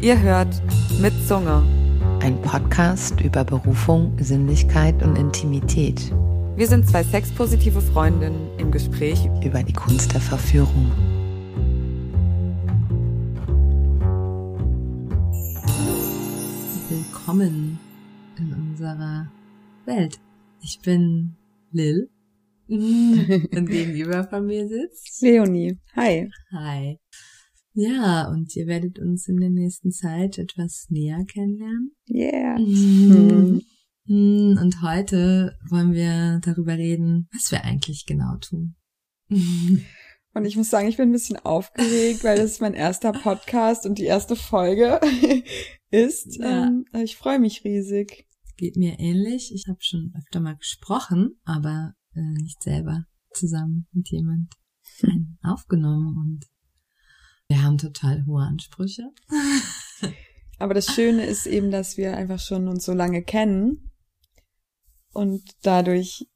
Ihr hört mit Zunge. Ein Podcast über Berufung, Sinnlichkeit und Intimität. Wir sind zwei sexpositive Freundinnen im Gespräch über die Kunst der Verführung. Willkommen in unserer Welt. Ich bin Lil und gegenüber von mir sitzt Leonie. Hi. Hi. Ja, und ihr werdet uns in der nächsten Zeit etwas näher kennenlernen. Yeah. Mhm. Mhm. Und heute wollen wir darüber reden, was wir eigentlich genau tun. Und ich muss sagen, ich bin ein bisschen aufgeregt, weil das ist mein erster Podcast und die erste Folge ist. Ja. Ähm, ich freue mich riesig. Geht mir ähnlich. Ich habe schon öfter mal gesprochen, aber äh, nicht selber zusammen mit jemand aufgenommen und wir haben total hohe Ansprüche. Aber das Schöne ist eben, dass wir einfach schon uns so lange kennen und dadurch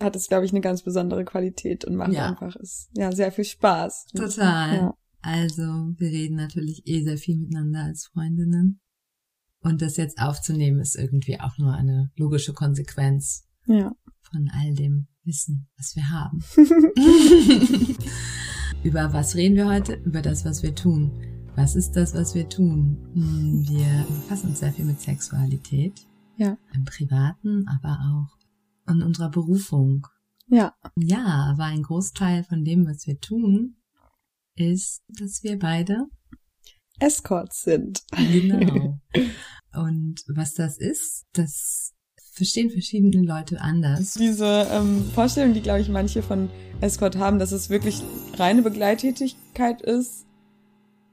hat es, glaube ich, eine ganz besondere Qualität und macht ja. einfach es ja sehr viel Spaß. Total. Ja. Also wir reden natürlich eh sehr viel miteinander als Freundinnen. Und das jetzt aufzunehmen ist irgendwie auch nur eine logische Konsequenz ja. von all dem Wissen, was wir haben. Über was reden wir heute? Über das, was wir tun. Was ist das, was wir tun? Hm, wir befassen uns sehr viel mit Sexualität. Ja. Im Privaten, aber auch in unserer Berufung. Ja. Ja, aber ein Großteil von dem, was wir tun, ist, dass wir beide Escorts sind. Genau. Und was das ist, das verstehen verschiedene Leute anders. Diese ähm, Vorstellung, die, glaube ich, manche von Escort haben, dass es wirklich reine Begleittätigkeit ist,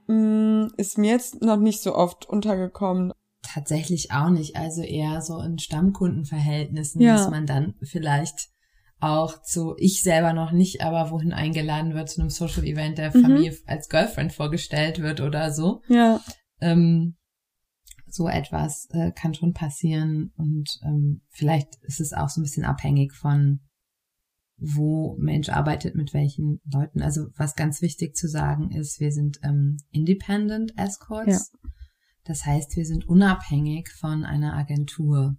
mh, mm, ist mir jetzt noch nicht so oft untergekommen. Tatsächlich auch nicht. Also eher so in Stammkundenverhältnissen, ja. dass man dann vielleicht auch zu, ich selber noch nicht, aber wohin eingeladen wird zu einem Social Event der mhm. Familie als Girlfriend vorgestellt wird oder so. Ja. Ähm, so etwas äh, kann schon passieren und ähm, vielleicht ist es auch so ein bisschen abhängig von wo Mensch arbeitet mit welchen Leuten. Also was ganz wichtig zu sagen ist, wir sind ähm, Independent Escorts. Ja. Das heißt, wir sind unabhängig von einer Agentur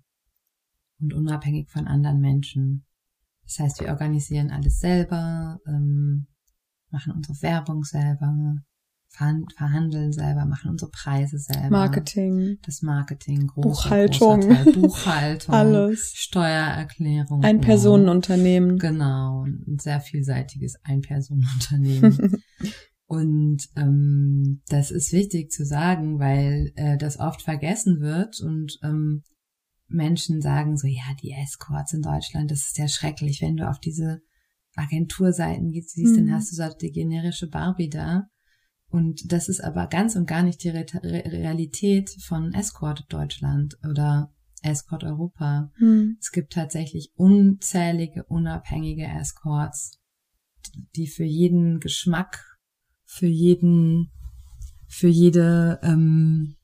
und unabhängig von anderen Menschen. Das heißt, wir organisieren alles selber, ähm, machen unsere Werbung selber, verhandeln selber, machen unsere Preise selber. Marketing. Das Marketing, große, Buchhaltung. Teil, Buchhaltung. Alles. Steuererklärung. Ein Personenunternehmen. Genau. Ein sehr vielseitiges Ein-Personenunternehmen. und ähm, das ist wichtig zu sagen, weil äh, das oft vergessen wird und ähm, Menschen sagen so, ja, die Escorts in Deutschland, das ist ja schrecklich, wenn du auf diese Agenturseiten gehst, siehst, mhm. dann hast du so die generische Barbie da. Und das ist aber ganz und gar nicht die Re Realität von Escort Deutschland oder Escort Europa. Hm. Es gibt tatsächlich unzählige unabhängige Escorts, die für jeden Geschmack, für jeden, für jede, ähm,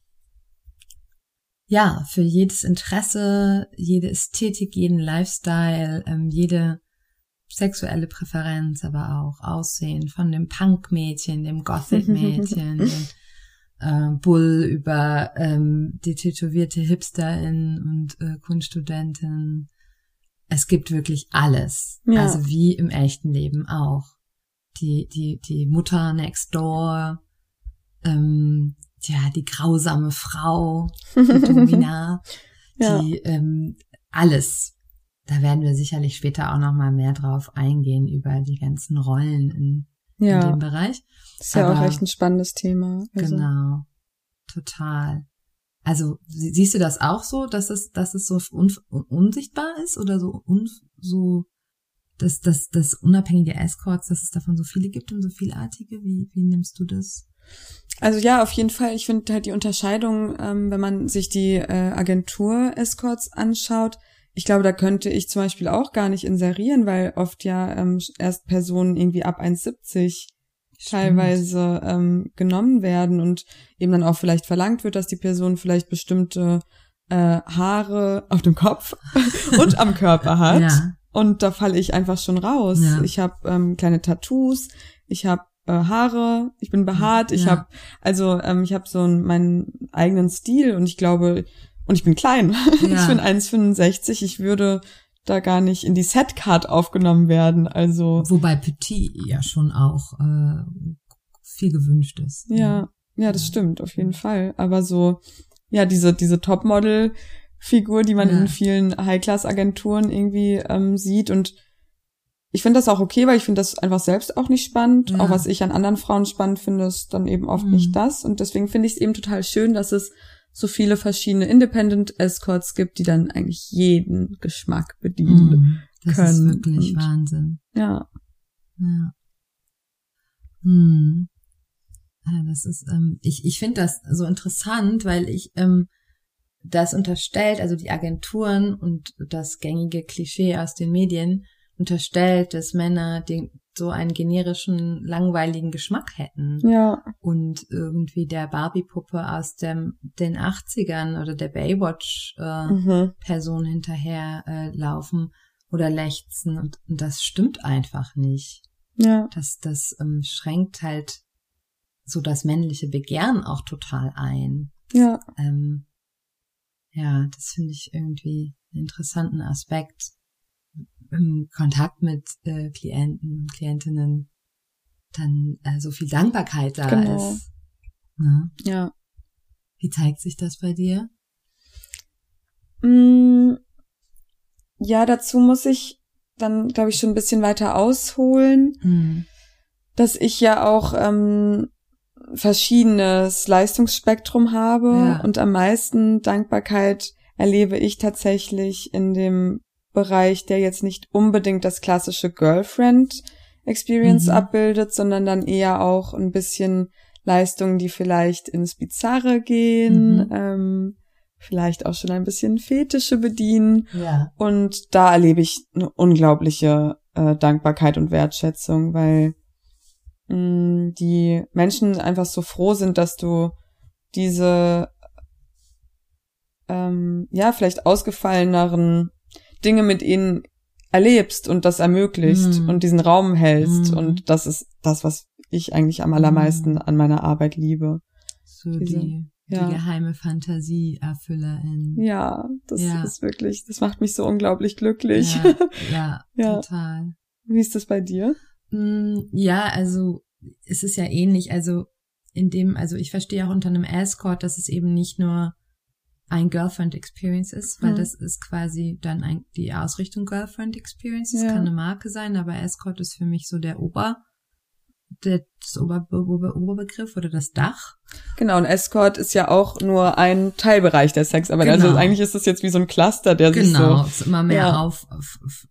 ja, für jedes Interesse, jede Ästhetik, jeden Lifestyle, ähm, jede sexuelle Präferenz, aber auch Aussehen von dem Punk-Mädchen, dem Gothic-Mädchen, dem äh, Bull über ähm, die tätowierte Hipsterin und äh, Kunststudentin. Es gibt wirklich alles. Ja. Also wie im echten Leben auch. Die, die, die Mutter next door, ähm, ja, die grausame Frau, die Domina, ja. die ähm, alles da werden wir sicherlich später auch noch mal mehr drauf eingehen über die ganzen Rollen in, ja. in dem Bereich. Das ist ja auch echt ein spannendes Thema. Also. Genau, total. Also siehst du das auch so, dass es, dass es so un, unsichtbar ist oder so un, so dass, dass, dass unabhängige Escorts, dass es davon so viele gibt und so vielartige? Wie, wie nimmst du das? Also ja, auf jeden Fall. Ich finde halt die Unterscheidung, ähm, wenn man sich die äh, Agentur-Escorts anschaut, ich glaube, da könnte ich zum Beispiel auch gar nicht inserieren, weil oft ja ähm, erst Personen irgendwie ab 1,70 teilweise ähm, genommen werden und eben dann auch vielleicht verlangt wird, dass die Person vielleicht bestimmte äh, Haare auf dem Kopf und am Körper hat. Ja. Und da falle ich einfach schon raus. Ja. Ich habe ähm, kleine Tattoos, ich habe äh, Haare, ich bin behaart, ich Ja. habe also ähm, ich habe so einen, meinen eigenen Stil und ich glaube und ich bin klein. Ich Ja. bin 1,65. Ich würde da gar nicht in die Setcard aufgenommen werden. Also Wobei Petit ja schon auch äh, viel gewünscht ist. ja, ja, das stimmt auf jeden Fall. Aber so ja diese diese Topmodel-Figur, die man Ja. in vielen High-Class-Agenturen irgendwie ähm, sieht und ich finde das auch okay, weil ich finde das einfach selbst auch nicht spannend. Ja. Auch was ich an anderen Frauen spannend finde, ist dann eben oft Mhm. nicht das. Und deswegen finde ich es eben total schön, dass es so viele verschiedene Independent Escorts gibt, die dann eigentlich jeden Geschmack bedienen. Mhm. Das ist können wirklich und- Wahnsinn. Ja. Ja. Hm. Ja, das ist, ähm, ich, ich finde das so interessant, weil ich ähm, das unterstellt, also die Agenturen und das gängige Klischee aus den Medien unterstellt, dass Männer den, so einen generischen, langweiligen Geschmack hätten Ja. und irgendwie der Barbie-Puppe aus dem, den 80ern oder der Baywatch-Person Mhm. hinterher äh, laufen oder lechzen und, und das stimmt einfach nicht. Ja. Das, das ähm, schränkt halt so das männliche Begehren auch total ein. Ja. Ähm, ja, das finde ich irgendwie einen interessanten Aspekt Kontakt mit äh, Klienten und Klientinnen dann äh, so viel Dankbarkeit da Genau. ist. Ne? Ja. Wie zeigt sich das bei dir? Mm, Ja, dazu muss ich dann, glaube ich, schon ein bisschen weiter ausholen, Hm. dass ich ja auch ähm, verschiedenes Leistungsspektrum habe Ja. und am meisten Dankbarkeit erlebe ich tatsächlich in dem Bereich, der jetzt nicht unbedingt das klassische Girlfriend Experience Mhm. abbildet, sondern dann eher auch ein bisschen Leistungen, die vielleicht ins Bizarre gehen, Mhm. ähm, vielleicht auch schon ein bisschen Fetische bedienen. Ja. Und da erlebe ich eine unglaubliche äh, Dankbarkeit und Wertschätzung, weil mh, die Menschen einfach so froh sind, dass du diese ähm, ja vielleicht ausgefalleneren Dinge mit ihnen erlebst und das ermöglicht Mhm. und diesen Raum hältst Mhm. und das ist das, was ich eigentlich am allermeisten Mhm. an meiner Arbeit liebe. So Diese- die, ja. die geheime Fantasieerfüllerin. Ja, das Ja. ist wirklich, das macht mich so unglaublich glücklich. Ja, ja, total. Wie ist das bei dir? Mm, Ja, also es ist ja ähnlich. Also in dem, also ich verstehe auch unter einem Escort, dass es eben nicht nur ein Girlfriend Experience ist, weil Mhm. das ist quasi dann ein, die Ausrichtung Girlfriend Experience. Das Ja. kann eine Marke sein, aber Escort ist für mich so der Ober, der, das Ober, Ober, Oberbegriff oder das Dach. Genau, ein Escort ist ja auch nur ein Teilbereich der Sexarbeit. Also Genau. eigentlich ist das jetzt wie so ein Cluster, der sich Genau, so. es immer mehr Ja. auf, auf, auf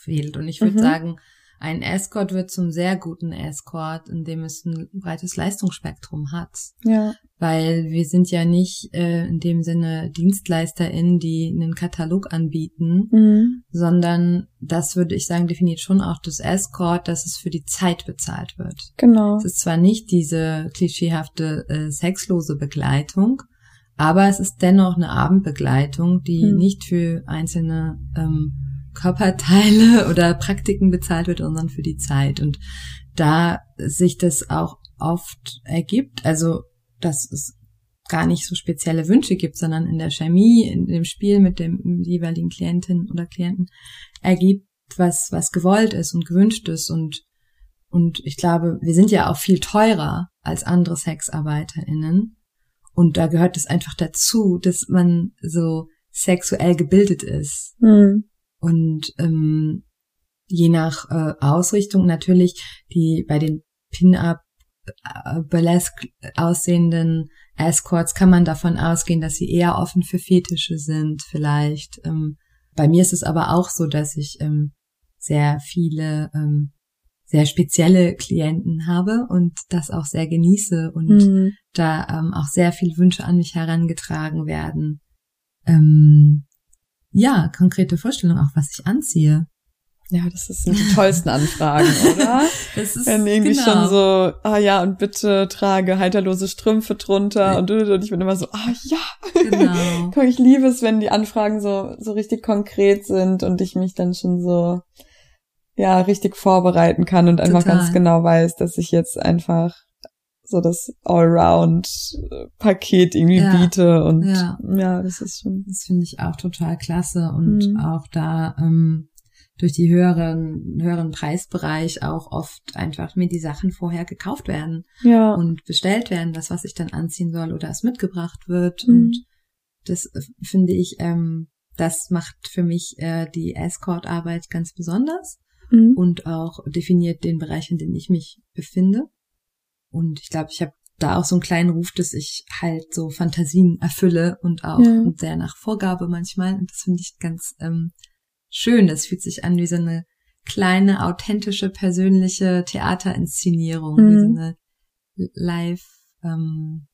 fehlt. Und ich würde Mhm. sagen, ein Escort wird zum sehr guten Escort, indem es ein breites Leistungsspektrum hat. Ja. Weil wir sind ja nicht äh, in dem Sinne DienstleisterInnen, die einen Katalog anbieten, Mhm. sondern das würde ich sagen, definiert schon auch das Escort, dass es für die Zeit bezahlt wird. Genau. Es ist zwar nicht diese klischeehafte äh, sexlose Begleitung, aber es ist dennoch eine Abendbegleitung, die Hm. nicht für einzelne ähm, Körperteile oder Praktiken bezahlt wird, sondern für die Zeit. Und da sich das auch oft ergibt, also dass es gar nicht so spezielle Wünsche gibt, sondern in der Chemie, in dem Spiel mit dem jeweiligen Klientin oder Klienten ergibt, was, was gewollt ist und gewünscht ist und und ich glaube, wir sind ja auch viel teurer als andere SexarbeiterInnen. Und da gehört es einfach dazu, dass man so sexuell gebildet ist. Mhm. Und ähm, je nach äh, Ausrichtung natürlich, die bei den Pin-Up äh, Burlesque aussehenden Escorts kann man davon ausgehen, dass sie eher offen für Fetische sind, vielleicht. Ähm, bei mir ist es aber auch so, dass ich ähm, sehr viele ähm, sehr spezielle Klienten habe und das auch sehr genieße und Mhm. da ähm, auch sehr viel Wünsche an mich herangetragen werden. Ähm, ja, konkrete Vorstellung auch, was ich anziehe. Ja, das sind die tollsten Anfragen, oder? Das ist Wenn irgendwie genau. schon so, ah ja, und bitte trage halterlose Strümpfe drunter und, und ich bin immer so, ah ja. Genau. Komm, Ich liebe es, wenn die Anfragen so, so richtig konkret sind und ich mich dann schon so, ja richtig vorbereiten kann und einfach Total. ganz genau weiß, dass ich jetzt einfach so das Allround-Paket irgendwie Ja. biete und Ja. ja, das ist schon. Das finde ich auch total klasse und Mhm. auch da ähm, durch die höheren, höheren Preisbereich auch oft einfach mir die Sachen vorher gekauft werden Ja. und bestellt werden, das, was ich dann anziehen soll oder es mitgebracht wird. Mhm. Und das äh, finde ich, ähm, das macht für mich äh, die Escort-Arbeit ganz besonders Mhm. und auch definiert den Bereich, in dem ich mich befinde. Und ich glaube, ich habe da auch so einen kleinen Ruf, dass ich halt so Fantasien erfülle und auch Ja. sehr nach Vorgabe manchmal. Und das finde ich ganz ähm, schön. Das fühlt sich an wie so eine kleine, authentische, persönliche Theaterinszenierung, wie so Mhm. eine Live, ähm,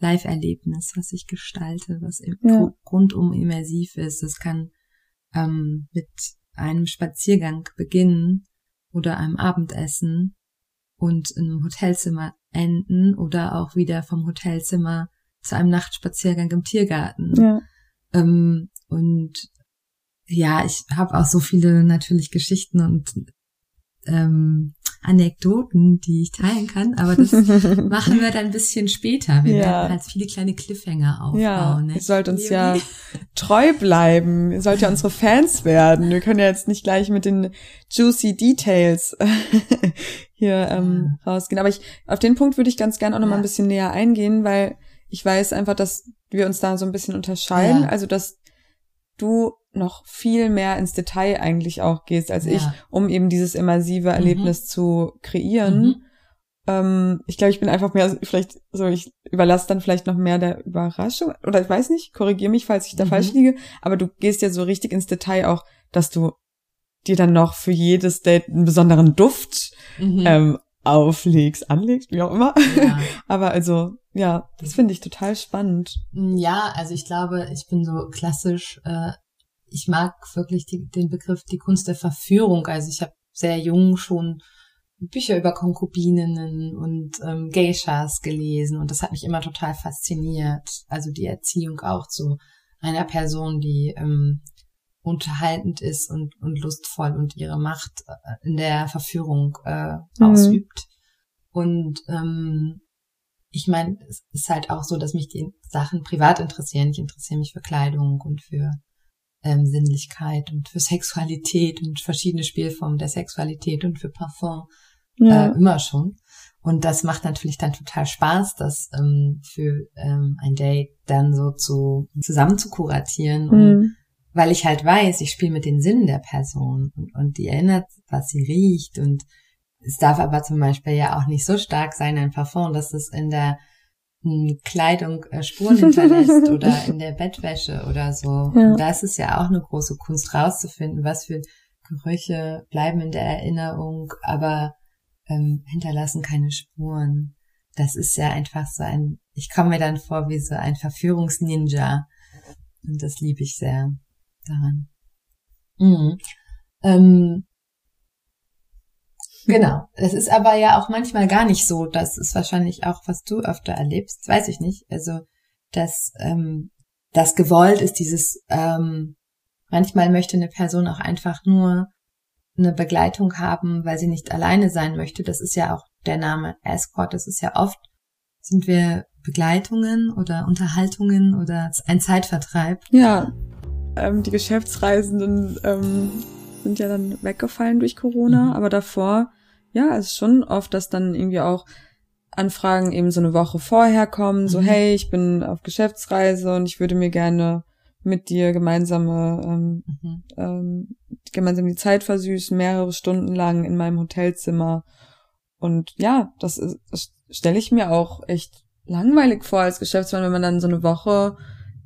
Live-Erlebnis, was ich gestalte, was im Ja. Rundum immersiv ist. Das kann ähm, mit einem Spaziergang beginnen oder einem Abendessen und in einem Hotelzimmer enden oder auch wieder vom Hotelzimmer zu einem Nachtspaziergang im Tiergarten. Ja. Ähm, und ja, ich habe auch so viele natürlich Geschichten und ähm, Anekdoten, die ich teilen kann, aber das machen wir dann ein bisschen später. Wir Ja. werden halt viele kleine Cliffhanger aufbauen. Ja, ne? ihr sollt uns ja treu bleiben. Ihr sollt ja unsere Fans werden. Wir können ja jetzt nicht gleich mit den juicy Details hier ähm, rausgehen. Aber ich, auf den Punkt würde ich ganz gern auch noch mal Ja. ein bisschen näher eingehen, weil ich weiß einfach, dass wir uns da so ein bisschen unterscheiden. Ja. Also, dass du noch viel mehr ins Detail eigentlich auch gehst als Ja. ich, um eben dieses immersive Erlebnis zu kreieren. Mhm. Ähm, ich glaube, ich bin einfach mehr, vielleicht so, ich überlasse dann vielleicht noch mehr der Überraschung. Oder ich weiß nicht, korrigiere mich, falls ich da Mhm. falsch liege. Aber du gehst ja so richtig ins Detail auch, dass du dir dann noch für jedes Date einen besonderen Duft Mhm. ähm, auflegst, anlegst, wie auch immer. ja. Aber also, ja, das finde ich total spannend. Ja, also ich glaube, ich bin so klassisch, äh, ich mag wirklich die, den Begriff die Kunst der Verführung. Also ich habe sehr jung schon Bücher über Konkubininnen und ähm, Geishas gelesen und das hat mich immer total fasziniert. Also die Erziehung auch zu einer Person, die ähm, unterhaltend ist und, und lustvoll und ihre Macht äh, in der Verführung äh, Mhm. ausübt. Und ähm, ich meine, es ist halt auch so, dass mich die Sachen privat interessieren. Ich interessiere mich für Kleidung und für ähm, Sinnlichkeit und für Sexualität und verschiedene Spielformen der Sexualität und für Parfum äh, immer schon. Und das macht natürlich dann total Spaß, das ähm, für ähm, ein Date dann so zu zusammen zu kuratieren. Und Mhm. Weil ich halt weiß, ich spiele mit den Sinnen der Person und, und die erinnert, was sie riecht und es darf aber zum Beispiel ja auch nicht so stark sein, ein Parfum, dass es in der mh, Kleidung äh, Spuren hinterlässt oder in der Bettwäsche oder so. Ja. Und da ist es ja auch eine große Kunst rauszufinden, was für Gerüche bleiben in der Erinnerung, aber ähm, hinterlassen keine Spuren. Das ist ja einfach so ein, ich komme mir dann vor wie so ein Verführungsninja. Und das liebe ich sehr daran. Mhm. Ähm, genau. Das ist aber ja auch manchmal gar nicht so. Das ist wahrscheinlich auch, was du öfter erlebst. Weiß ich nicht. Also, dass ähm, das gewollt ist, dieses, ähm, manchmal möchte eine Person auch einfach nur eine Begleitung haben, weil sie nicht alleine sein möchte. Das ist ja auch der Name Escort. Das ist ja oft, sind wir Begleitungen oder Unterhaltungen oder ein Zeitvertreib. Ja, ähm, die Geschäftsreisenden ähm, sind ja dann weggefallen durch Corona, Mhm. aber davor, ja, es ist schon oft, dass dann irgendwie auch Anfragen eben so eine Woche vorher kommen, so Mhm. hey, ich bin auf Geschäftsreise und ich würde mir gerne mit dir gemeinsame ähm, Mhm. ähm, gemeinsam die Zeit versüßen, mehrere Stunden lang in meinem Hotelzimmer. Und ja, das, ist- das stelle ich mir auch echt langweilig vor als Geschäftsmann, wenn man dann so eine Woche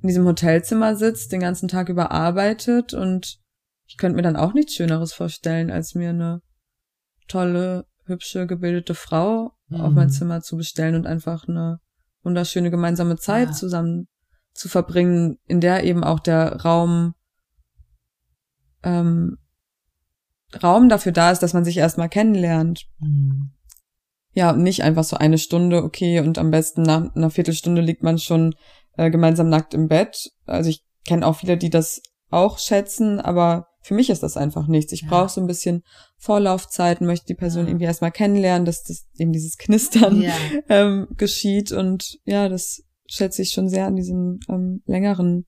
in diesem Hotelzimmer sitzt, den ganzen Tag über arbeitet und ich könnte mir dann auch nichts Schöneres vorstellen, als mir eine tolle, hübsche, gebildete Frau auf Mhm. mein Zimmer zu bestellen und einfach eine wunderschöne gemeinsame Zeit Ja. zusammen zu verbringen, in der eben auch der Raum ähm, Raum dafür da ist, dass man sich erstmal kennenlernt. Mhm. Ja, und nicht einfach so eine Stunde, okay, und am besten nach einer Viertelstunde liegt man schon äh, gemeinsam nackt im Bett. Also ich kenne auch viele, die das auch schätzen, aber für mich ist das einfach nichts. Ich Ja. brauche so ein bisschen Vorlaufzeit, möchte die Person Ja. irgendwie erstmal kennenlernen, dass das eben dieses Knistern Ja. ähm, geschieht. Und ja, das schätze ich schon sehr an diesen ähm, längeren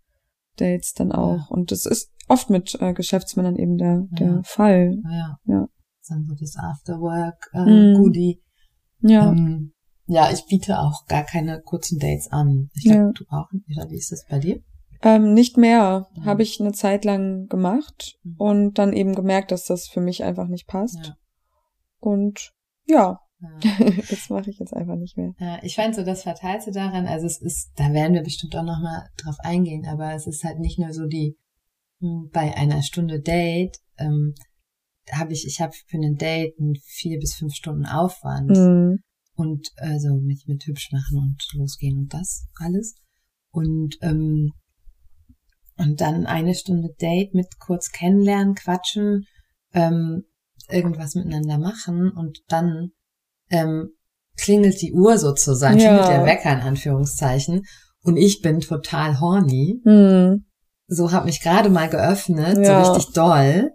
Dates dann auch. Und das ist oft mit äh, Geschäftsmännern eben der, der. Fall. Ja. Ja. Dann so das Afterwork äh. Goodie. Ja. Ähm, ja, ich biete auch gar keine kurzen Dates an. Ich glaube, Ja. du auch nicht. Oder wie ist das bei dir? Ähm, nicht mehr. Mhm. Habe ich eine Zeit lang gemacht Mhm. und dann eben gemerkt, dass das für mich einfach nicht passt. Ja. Und ja, Ja. das mache ich jetzt einfach nicht mehr. Ja, ich fand so das Verteilte daran, also es ist, da werden wir bestimmt auch nochmal drauf eingehen, aber es ist halt nicht nur so die, hm, bei einer Stunde Date, ähm, habe ich, ich habe für ein Date einen vier bis fünf Stunden Aufwand Mhm. Und also mich mit hübsch machen und losgehen und das alles. Und, ähm, und dann eine Stunde Date mit kurz kennenlernen, quatschen, ähm, irgendwas miteinander machen und dann ähm, klingelt die Uhr sozusagen, Ja. klingelt der Wecker in Anführungszeichen und ich bin total horny. Mhm. So hab mich gerade mal geöffnet, Ja. so richtig doll.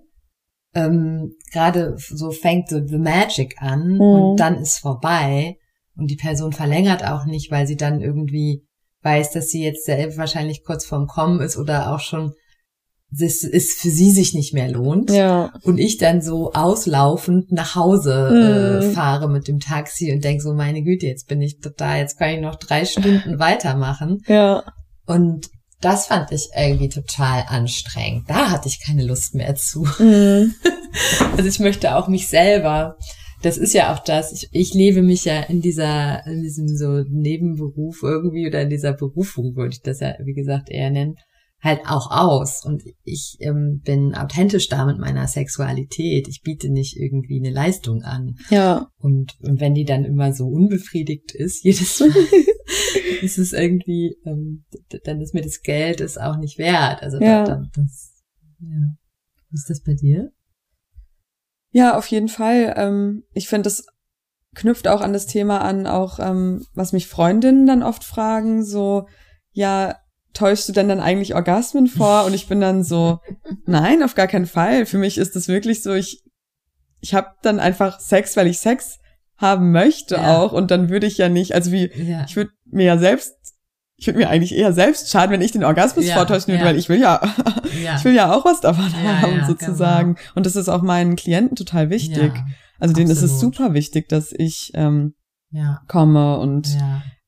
Ähm, gerade so fängt so the magic an Mhm. und dann ist vorbei und die Person verlängert auch nicht, weil sie dann irgendwie weiß, dass sie jetzt sehr wahrscheinlich kurz vorm Kommen ist oder auch schon das ist für sie sich nicht mehr lohnt Ja. und ich dann so auslaufend nach Hause äh, Mhm. fahre mit dem Taxi und denk so meine Güte jetzt bin ich total jetzt kann ich noch drei Stunden weitermachen Ja. und das fand ich irgendwie total anstrengend da hatte ich keine Lust mehr zu Mhm. also ich möchte auch mich selber. Das ist ja auch das. Ich, ich lebe mich ja in dieser, in diesem so Nebenberuf irgendwie oder in dieser Berufung, würde ich das ja, wie gesagt, eher nennen, halt auch aus. Und ich ähm, bin authentisch da mit meiner Sexualität. Ich biete nicht irgendwie eine Leistung an. Ja. Und, und wenn die dann immer so unbefriedigt ist, jedes Mal, ist es irgendwie, ähm, dann ist mir das Geld ist auch nicht wert. Also Ja. da, dann, das, ja. Wie ist das bei dir? Ja, auf jeden Fall. Ähm, ich finde, das knüpft auch an das Thema an, auch ähm, was mich Freundinnen dann oft fragen, so, ja, täuschst du denn dann eigentlich Orgasmen vor? Und ich bin dann so, nein, auf gar keinen Fall. Für mich ist es wirklich so, ich, ich habe dann einfach Sex, weil ich Sex haben möchte Ja. auch. Und dann würde ich ja nicht, also wie, Ja. ich würde mir ja selbst, ich würde mir eigentlich eher selbst schaden, wenn ich den Orgasmus Ja, vortäuschen würde, weil ich will ja, ich will ja auch was davon haben, sozusagen. Und das ist auch meinen Klienten total wichtig. Also denen ist es absolut. super wichtig, dass ich ähm, ja, komme und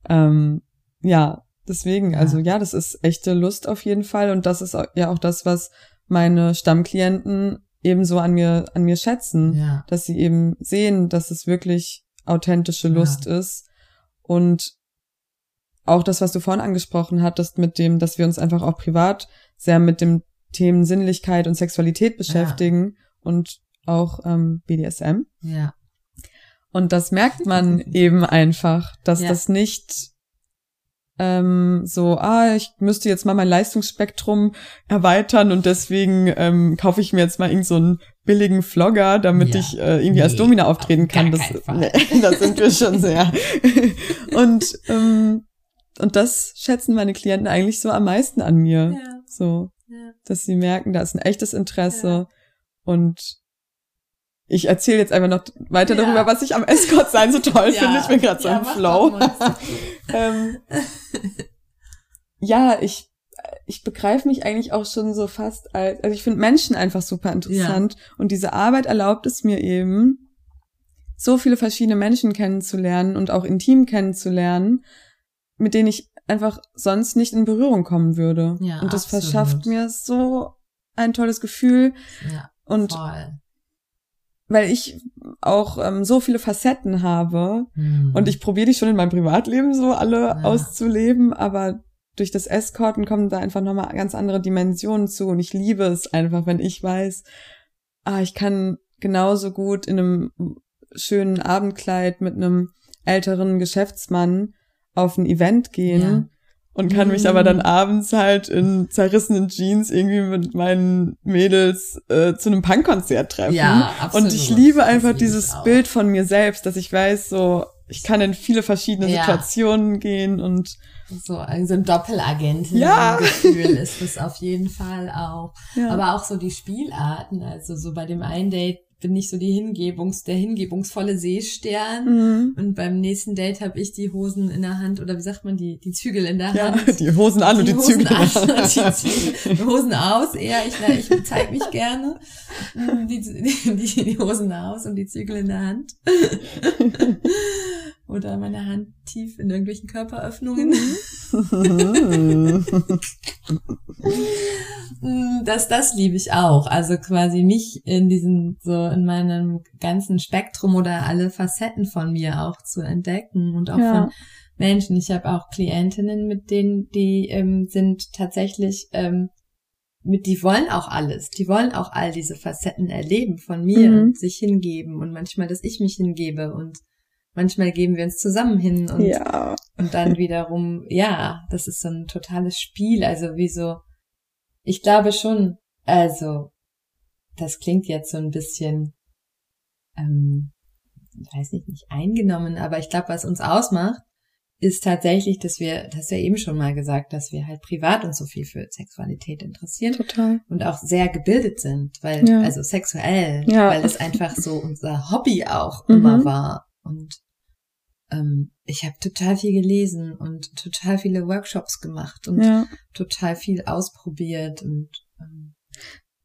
ähm, ja, deswegen, Ja. also ja, das ist echte Lust auf jeden Fall und das ist ja auch das, was meine Stammklienten ebenso an mir an mir schätzen, ja, dass sie eben sehen, dass es wirklich authentische Ja. Lust ist und auch das, was du vorhin angesprochen hattest, mit dem, dass wir uns einfach auch privat sehr mit dem Themen Sinnlichkeit und Sexualität beschäftigen und auch ähm, BDSM. ja, Und das merkt man eben einfach, dass Ja. das nicht ähm, so, ah, ich müsste jetzt mal mein Leistungsspektrum erweitern und deswegen ähm, kaufe ich mir jetzt mal irgend so einen billigen Vlogger, damit Ja. ich äh, irgendwie als Nee, Domina auftreten auf kann. Das, nee, das sind wir schon sehr. und ähm, und das schätzen meine Klienten eigentlich so am meisten an mir. Ja. So, ja. dass sie merken, da ist ein echtes Interesse und ich erzähle jetzt einfach noch weiter Ja. darüber, was ich am Escort sein so toll finde. Ich bin gerade so ja, im Flow. ähm, ja, ich ich begreife mich eigentlich auch schon so fast als, also ich finde Menschen einfach super interessant und diese Arbeit erlaubt es mir eben, so viele verschiedene Menschen kennenzulernen und auch intim kennenzulernen, mit denen ich einfach sonst nicht in Berührung kommen würde. Ja, und das absolut. verschafft mir so ein tolles Gefühl ja, und voll. Weil ich auch ähm, so viele Facetten habe Hm. und ich probiere die schon in meinem Privatleben so alle Ja. auszuleben, aber durch das Escorten kommen da einfach nochmal ganz andere Dimensionen zu und ich liebe es einfach, wenn ich weiß, ah, ich kann genauso gut in einem schönen Abendkleid mit einem älteren Geschäftsmann auf ein Event gehen Ja. Und kann mich aber dann abends halt in zerrissenen Jeans irgendwie mit meinen Mädels äh, zu einem Punkkonzert treffen. Ja, absolut. Und ich liebe einfach dieses auch. Bild von mir selbst, dass ich weiß, so, ich kann in viele verschiedene Ja. Situationen gehen und So ein, so ein Doppelagenten Ja. Gefühl ist es auf jeden Fall auch. ja. Aber auch so die Spielarten, also so bei dem einen Date bin ich so die Hingebungs, der hingebungsvolle Seestern. Mhm. Und beim nächsten Date habe ich die Hosen in der Hand oder wie sagt man, die, die Zügel in der ja, Hand. die Hosen an und die Hosen Zügel. an und die Zügel. Die Hosen aus eher, ich, na, ich zeig mich gerne. Die, die, die, die Hosen aus und die Zügel in der Hand. Oder meine Hand tief in irgendwelchen Körperöffnungen. Mm, Das, das liebe ich auch. Also quasi mich in diesem, so in meinem ganzen Spektrum oder alle Facetten von mir auch zu entdecken und auch Ja. von Menschen. Ich habe auch Klientinnen, mit denen, die ähm, sind tatsächlich, ähm, mit, die wollen auch alles. Die wollen auch all diese Facetten erleben von mir Mhm. und sich hingeben und manchmal, dass ich mich hingebe und manchmal geben wir uns zusammen hin und ja. und dann wiederum, ja, das ist so ein totales Spiel. Also wie so, ich glaube schon, also, das klingt jetzt so ein bisschen, ähm, weiß nicht, nicht eingenommen, aber ich glaube, was uns ausmacht, ist tatsächlich, dass wir, das ja eben schon mal gesagt, dass wir halt privat uns so viel für Sexualität interessieren Total. und auch sehr gebildet sind, weil, Ja. also sexuell, Ja. weil es einfach so unser Hobby auch Mhm. immer war. Und ähm, ich habe total viel gelesen und total viele Workshops gemacht und Ja. total viel ausprobiert und ähm,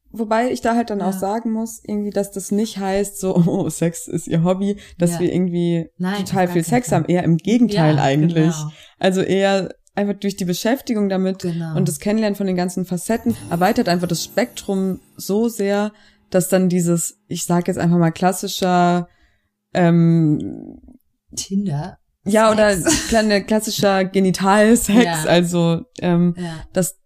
Wobei ich da halt dann Ja. auch sagen muss, irgendwie, dass das nicht heißt, so, oh, Sex ist ihr Hobby, dass Ja. wir irgendwie Nein, total viel Sex haben. Eher im Gegenteil eigentlich. Genau, Also eher einfach durch die Beschäftigung damit genau. und das Kennenlernen von den ganzen Facetten erweitert einfach das Spektrum so sehr, dass dann dieses, ich sag jetzt einfach mal klassischer, ähm, Tinder. ja, oder kleine klassischer Genitalsex, Ja. also ähm, Ja, dass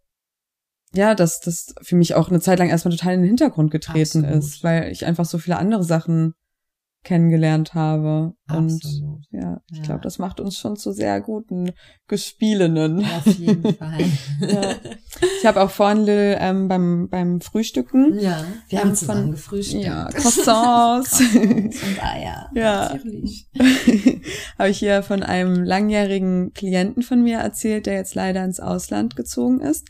ja, dass das für mich auch eine Zeit lang erstmal total in den Hintergrund getreten Absolut. ist, weil ich einfach so viele andere Sachen kennengelernt habe. Und absolut. ja, ich Ja. glaube, das macht uns schon zu sehr guten Gespielinnen. Auf jeden Fall. Ja. Ich habe auch vorhin Lil, ähm, beim, beim Frühstücken ja, wir haben zusammen von- gefrühstückt. ja, Croissants. Croissants und Eier. Ja. Habe ich hier von einem langjährigen Klienten von mir erzählt, der jetzt leider ins Ausland gezogen ist.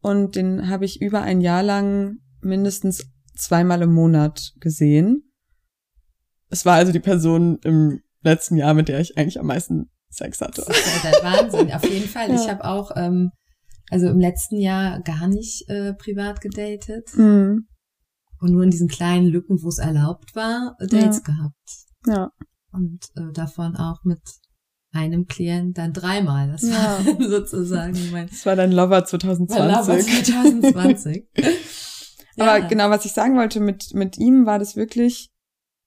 Und den habe ich über ein Jahr lang mindestens zweimal im Monat gesehen. Es war also die Person im letzten Jahr, mit der ich eigentlich am meisten Sex hatte. Das ist ja der Wahnsinn, auf jeden Fall. Ja. Ich habe auch, ähm, also im letzten Jahr gar nicht äh, privat gedatet Mhm. und nur in diesen kleinen Lücken, wo es erlaubt war, Dates gehabt. Ja. Und äh, davon auch mit einem Klient dann dreimal. Das Ja. war sozusagen mein Das war dein Lover mein 2020. 2020. Aber Ja. genau, was ich sagen wollte mit, mit ihm, war das wirklich,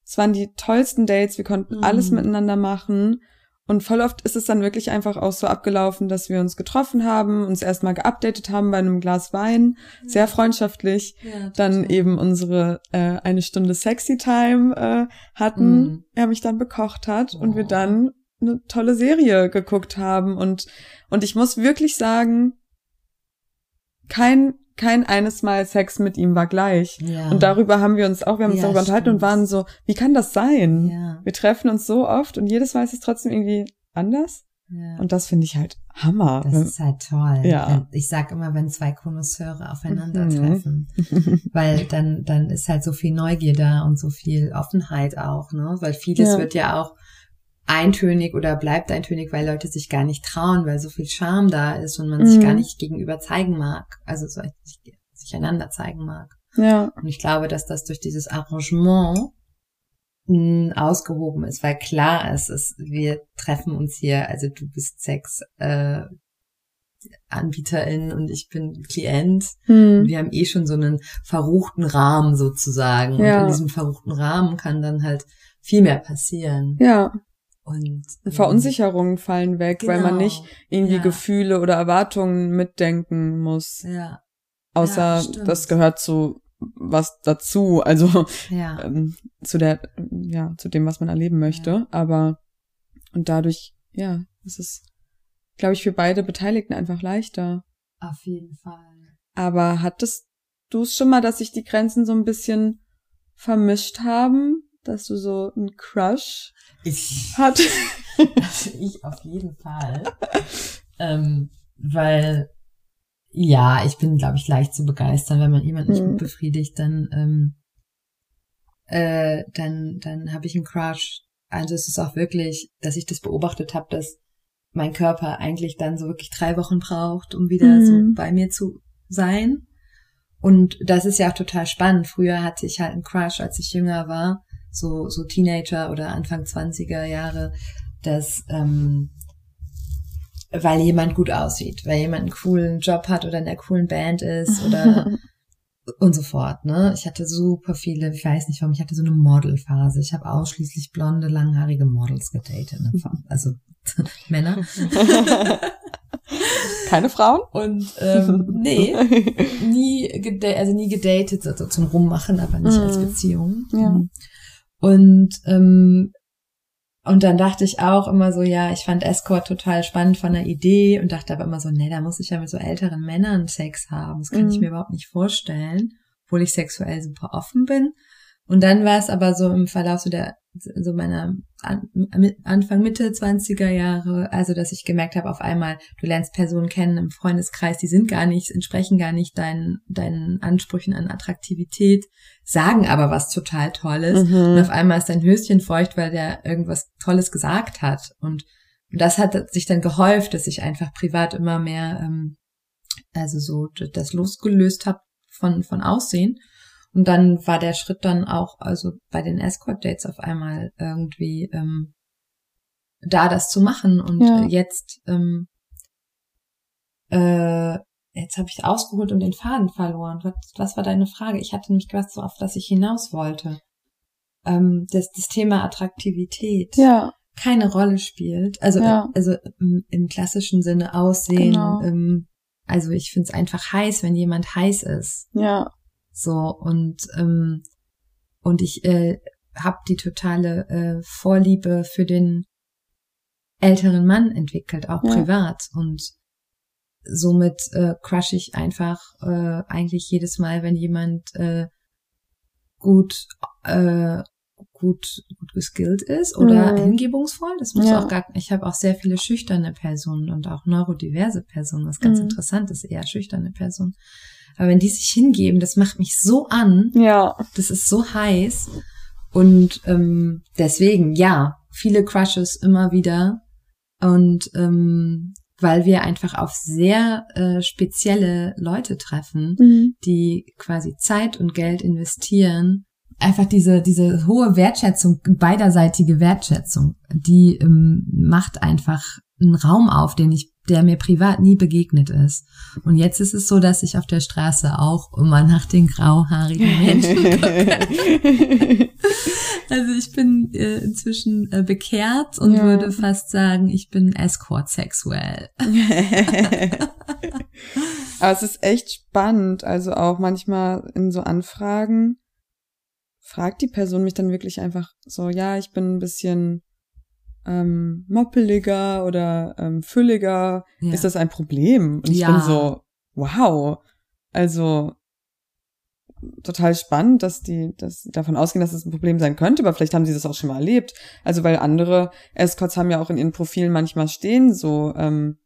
es waren die tollsten Dates, wir konnten Mhm. alles miteinander machen. Und voll oft ist es dann wirklich einfach auch so abgelaufen, dass wir uns getroffen haben, uns erstmal geupdatet haben bei einem Glas Wein, sehr freundschaftlich, Ja, dann eben unsere äh, eine Stunde Sexy Time äh, hatten, Mhm. er mich dann bekocht hat und wir Oh. dann eine tolle Serie geguckt haben und und ich muss wirklich sagen, kein kein eines Mal Sex mit ihm war gleich. ja. Und darüber haben wir uns auch, wir haben uns Ja, darüber unterhalten und stimmt. waren so, wie kann das sein? Ja, Wir treffen uns so oft und jedes Mal ist es trotzdem irgendwie anders. ja. Und das finde ich halt Hammer. Das ist halt toll. Ja. Ich sag immer, wenn zwei Konnoisseure aufeinandertreffen. Weil dann, dann ist halt so viel Neugier da und so viel Offenheit auch, ne? Weil vieles Ja. wird ja auch eintönig oder bleibt eintönig, weil Leute sich gar nicht trauen, weil so viel Scham da ist und man sich Mhm. gar nicht gegenüber zeigen mag. Also so sich, sich einander zeigen mag. ja, Und ich glaube, dass das durch dieses Arrangement mh, ausgehoben ist, weil klar ist, es, wir treffen uns hier, also du bist Sex äh, Anbieterin und ich bin Klient. hm. Wir haben eh schon so einen verruchten Rahmen sozusagen. Ja. Und in diesem verruchten Rahmen kann dann halt viel mehr passieren. ja. Und ähm, Verunsicherungen fallen weg, weil man genau. nicht irgendwie Ja. Gefühle oder Erwartungen mitdenken muss. Ja, Außer Ja, das gehört zu was dazu, also ja. ähm, zu der, ja, zu dem, was man erleben möchte. Aber und dadurch, ja, es ist, glaube ich, für beide Beteiligten einfach leichter. Auf jeden Fall. Aber hattest du es schon mal, dass sich die Grenzen so ein bisschen vermischt haben? Dass du so einen Crush Ich? Also ich auf jeden Fall. ähm, weil, ja, ich bin, glaube ich, leicht zu begeistern. Wenn man jemanden nicht Mhm. gut befriedigt, dann, ähm, äh, dann, dann habe ich einen Crush. Also es ist auch wirklich, dass ich das beobachtet habe, dass mein Körper eigentlich dann so wirklich drei Wochen braucht, um wieder Mhm. so bei mir zu sein. Und das ist ja auch total spannend. Früher hatte ich halt einen Crush, als ich jünger war, so, so Teenager oder Anfang 20er Jahre, dass, ähm, weil jemand gut aussieht, weil jemand einen coolen Job hat oder in der coolen Band ist oder und so fort, ne? Ich hatte super viele, ich weiß nicht warum, ich hatte so eine Modelphase. Ich habe ausschließlich blonde, langhaarige Models gedatet, ne? also Männer. Keine Frauen? Und ähm, nee, nie geda also nie gedatet, also zum Rummachen, aber nicht Mhm. als Beziehung. Ja. Und ähm, und dann dachte ich auch immer so, ja, ich fand Escort total spannend von der Idee und dachte aber immer so, nee, da muss ich ja mit so älteren Männern Sex haben. Das kann Mhm. ich mir überhaupt nicht vorstellen, obwohl ich sexuell super offen bin. Und dann war es aber so im Verlauf so der so meiner An Anfang Mitte 20er Jahre, also dass ich gemerkt habe, auf einmal du lernst Personen kennen im Freundeskreis, die sind gar nicht, entsprechen gar nicht deinen deinen Ansprüchen an Attraktivität, sagen aber was total Tolles. Und Mhm. auf einmal ist dein Höschen feucht, weil der irgendwas Tolles gesagt hat. Und das hat sich dann gehäuft, dass ich einfach privat immer mehr ähm, also so das losgelöst habe von von Aussehen und dann war der Schritt dann auch, also bei den Escort-Dates auf einmal irgendwie ähm, da das zu machen. Und Ja. jetzt, ähm, äh, jetzt habe ich ausgeholt und den Faden verloren. Was, was war deine Frage? Ich hatte nämlich was, so auf das ich hinaus wollte. Ähm, dass das Thema Attraktivität Ja, keine Rolle spielt. Also, Ja. also im, im klassischen Sinne Aussehen. Genau. Ähm, also ich finde es einfach heiß, wenn jemand heiß ist. ja, So, und, ähm, und ich äh, habe die totale äh, Vorliebe für den älteren Mann entwickelt, auch Ja. privat. Und somit äh, crush ich einfach äh, eigentlich jedes Mal, wenn jemand äh, gut äh, gut gut geskillt ist oder Mhm. hingebungsvoll. Das muss Ja. auch gar. Ich habe auch sehr viele schüchterne Personen und auch neurodiverse Personen, was ganz Mhm. interessant ist, eher schüchterne Personen. Aber wenn die sich hingeben, das macht mich so an, ja, das ist so heiß. Und ähm, deswegen, ja, viele Crushes immer wieder. Und ähm, weil wir einfach auf sehr äh, spezielle Leute treffen, mhm. die quasi Zeit und Geld investieren. Einfach diese, diese hohe Wertschätzung, beiderseitige Wertschätzung, die ähm, macht einfach einen Raum auf, den ich, der mir privat nie begegnet ist. Und jetzt ist es so, dass ich auf der Straße auch immer nach den grauhaarigen Menschen gucke. Also ich bin äh, inzwischen äh, bekehrt und Ja. würde fast sagen, ich bin escort sexuell. Aber es ist echt spannend. Also auch manchmal in so Anfragen fragt die Person mich dann wirklich einfach so, ja, ich bin ein bisschen ähm, moppeliger oder ähm, fülliger. Ja. Ist das ein Problem? Und ich Ja. bin so, wow. Also total spannend, dass die, dass sie davon ausgehen, dass es ein Problem sein könnte, aber vielleicht haben sie das auch schon mal erlebt. Also weil andere Escorts haben ja auch in ihren Profilen manchmal stehen, so, ähm,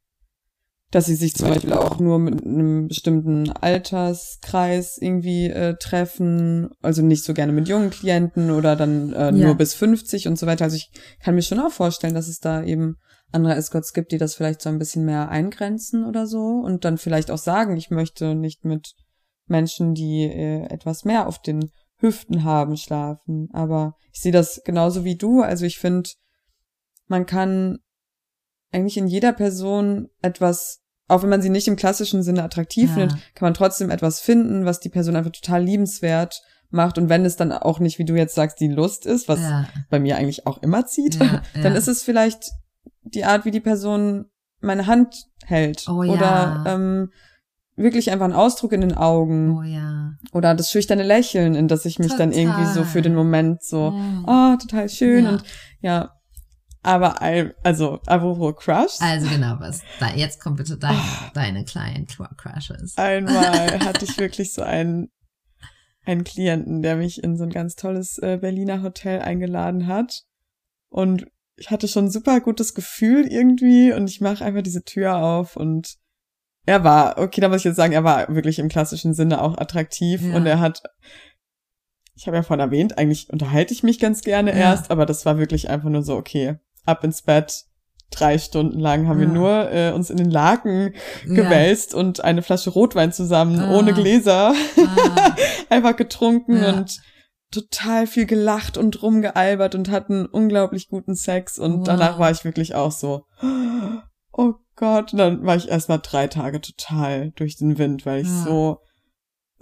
dass sie sich zum Beispiel auch nur mit einem bestimmten Alterskreis irgendwie äh, treffen, also nicht so gerne mit jungen Klienten oder dann äh, Ja. nur bis 50 und so weiter. Also ich kann mir schon auch vorstellen, dass es da eben andere Escorts gibt, die das vielleicht so ein bisschen mehr eingrenzen oder so und dann vielleicht auch sagen, ich möchte nicht mit Menschen, die äh, etwas mehr auf den Hüften haben, schlafen. Aber ich sehe das genauso wie du. Also ich finde, man kann eigentlich in jeder Person etwas, auch wenn man sie nicht im klassischen Sinne attraktiv Ja. findet, kann man trotzdem etwas finden, was die Person einfach total liebenswert macht. Und wenn es dann auch nicht, wie du jetzt sagst, die Lust ist, was ja, bei mir eigentlich auch immer zieht, Ja, dann ist es vielleicht die Art, wie die Person meine Hand hält. Oh ja. Oder ähm, wirklich einfach ein Ausdruck in den Augen. oh ja. Oder das schüchterne Lächeln, in das ich mich dann irgendwie so für den Moment so, oh, total schön und ja. Aber also, apropos Crush. Also genau, was da, jetzt kommt bitte deine, deine kleinen Crushes. Einmal hatte ich wirklich so einen, einen Klienten, der mich in so ein ganz tolles äh, Berliner Hotel eingeladen hat. Und ich hatte schon ein super gutes Gefühl irgendwie und ich mache einfach diese Tür auf und er war, okay, da muss ich jetzt sagen, er war wirklich im klassischen Sinne auch attraktiv Ja. und er hat, ich habe ja vorhin erwähnt, eigentlich unterhalte ich mich ganz gerne Ja. erst, aber das war wirklich einfach nur so, okay, ab ins Bett, drei Stunden lang haben wir Ja. nur äh, uns in den Laken Ja. gewälzt und eine Flasche Rotwein zusammen, Ah. ohne Gläser, Ah, einfach getrunken Ja. und total viel gelacht und rumgealbert und hatten unglaublich guten Sex und Wow. danach war ich wirklich auch so, oh Gott, und dann war ich erstmal drei Tage total durch den Wind, weil ich Ja. so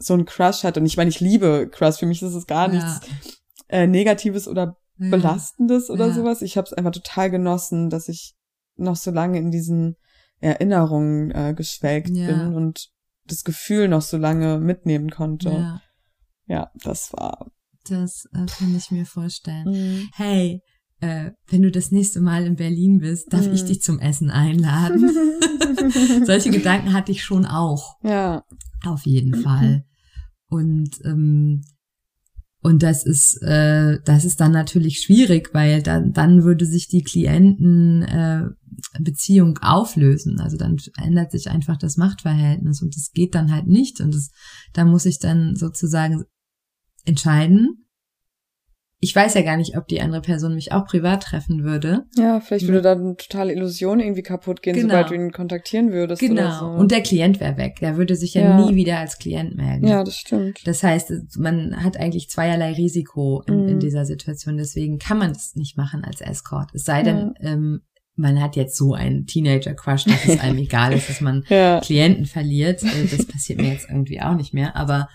so einen Crush hatte und ich meine, ich liebe Crush, für mich ist es gar Ja. nichts äh, Negatives oder ja. Belastendes oder Ja. sowas. Ich habe es einfach total genossen, dass ich noch so lange in diesen Erinnerungen äh, geschwelgt Ja. bin und das Gefühl noch so lange mitnehmen konnte. Ja, das war. das äh, kann ich mir vorstellen. Hey, äh, wenn du das nächste Mal in Berlin bist, darf Mhm. ich dich zum Essen einladen. Solche Gedanken hatte ich schon auch. ja, Auf jeden Fall. Und ähm, und das ist äh, das ist dann natürlich schwierig, weil dann dann würde sich die Klienten äh, auflösen. Also dann ändert sich einfach das Machtverhältnis und das geht dann halt nicht und das da muss ich dann sozusagen entscheiden. Ich weiß ja gar nicht, ob die andere Person mich auch privat treffen würde. ja, vielleicht würde da eine totale Illusion irgendwie kaputt gehen, Genau. sobald du ihn kontaktieren würdest oder Genau. so. Und der Klient wäre weg. Der würde sich ja, Ja. nie wieder als Klient melden. ja, das stimmt. Das heißt, man hat eigentlich zweierlei Risiko in, in Mhm. dieser Situation. Deswegen kann man das nicht machen als Escort. Es sei denn, ähm, man hat jetzt so einen Teenager-Crush, dass es einem egal ist, dass man Ja, Klienten verliert. Äh, Das passiert mir jetzt irgendwie auch nicht mehr. Aber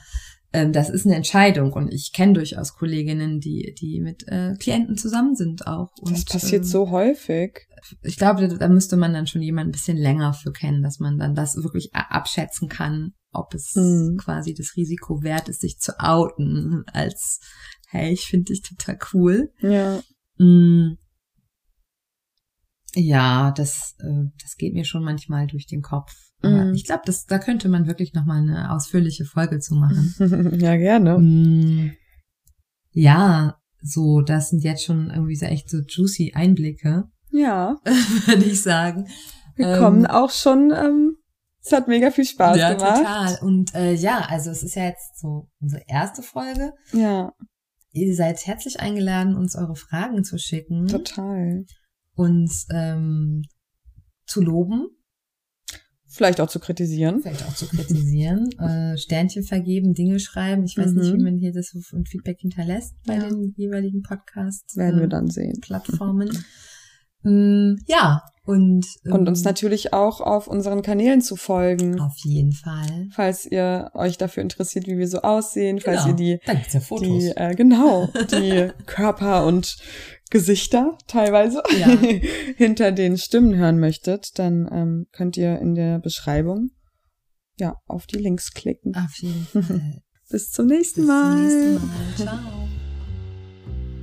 ähm, das ist eine Entscheidung. Und ich kenne durchaus Kolleginnen, die, die mit äh, Klienten zusammen sind auch. Und, das passiert ähm, so häufig. ich glaube, da, da müsste man dann schon jemanden ein bisschen länger für kennen, dass man dann das wirklich abschätzen kann, ob es Mhm. quasi das Risiko wert ist, sich zu outen, als, hey, ich finde dich total cool. Ja, Mm. Ja, das, äh, das geht mir schon manchmal durch den Kopf. Mhm. ich glaube, da könnte man wirklich nochmal eine ausführliche Folge zu machen. ja gerne. Mm. Ja, so, das sind jetzt schon irgendwie so echt so juicy Einblicke, Ja, würde ich sagen. wir Ähm, kommen auch schon. Ähm, es hat mega viel Spaß ja, gemacht. total. Und äh, ja, also es ist ja jetzt so unsere erste Folge. Ja, Ihr seid herzlich eingeladen, uns eure Fragen zu schicken, total. uns ähm, zu loben, Vielleicht auch zu kritisieren. vielleicht auch zu kritisieren, äh, Sternchen vergeben, Dinge schreiben. Ich weiß nicht, Mhm. wie man hier das ein Feedback hinterlässt bei Ja. den jeweiligen Podcasts. Werden wir äh, dann sehen. Plattformen. Mm, ja, und Und uns ähm, natürlich auch auf unseren Kanälen zu folgen. auf jeden Fall. Falls ihr euch dafür interessiert, wie wir so aussehen, falls Genau. ihr die, ja die äh, genau, die Körper und Gesichter teilweise Ja. hinter den Stimmen hören möchtet, dann ähm, könnt ihr in der Beschreibung ja auf die Links klicken. Auf jeden Fall. Bis zum nächsten Bis Mal. zum nächsten Mal. Ciao.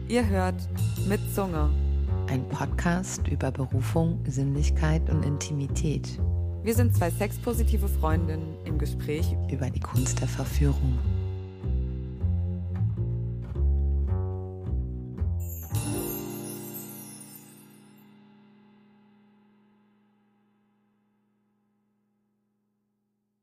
Ihr hört mit Zunge. Ein Podcast über Berufung, Sinnlichkeit und Intimität. Wir sind zwei sexpositive Freundinnen im Gespräch Über die Kunst der Verführung.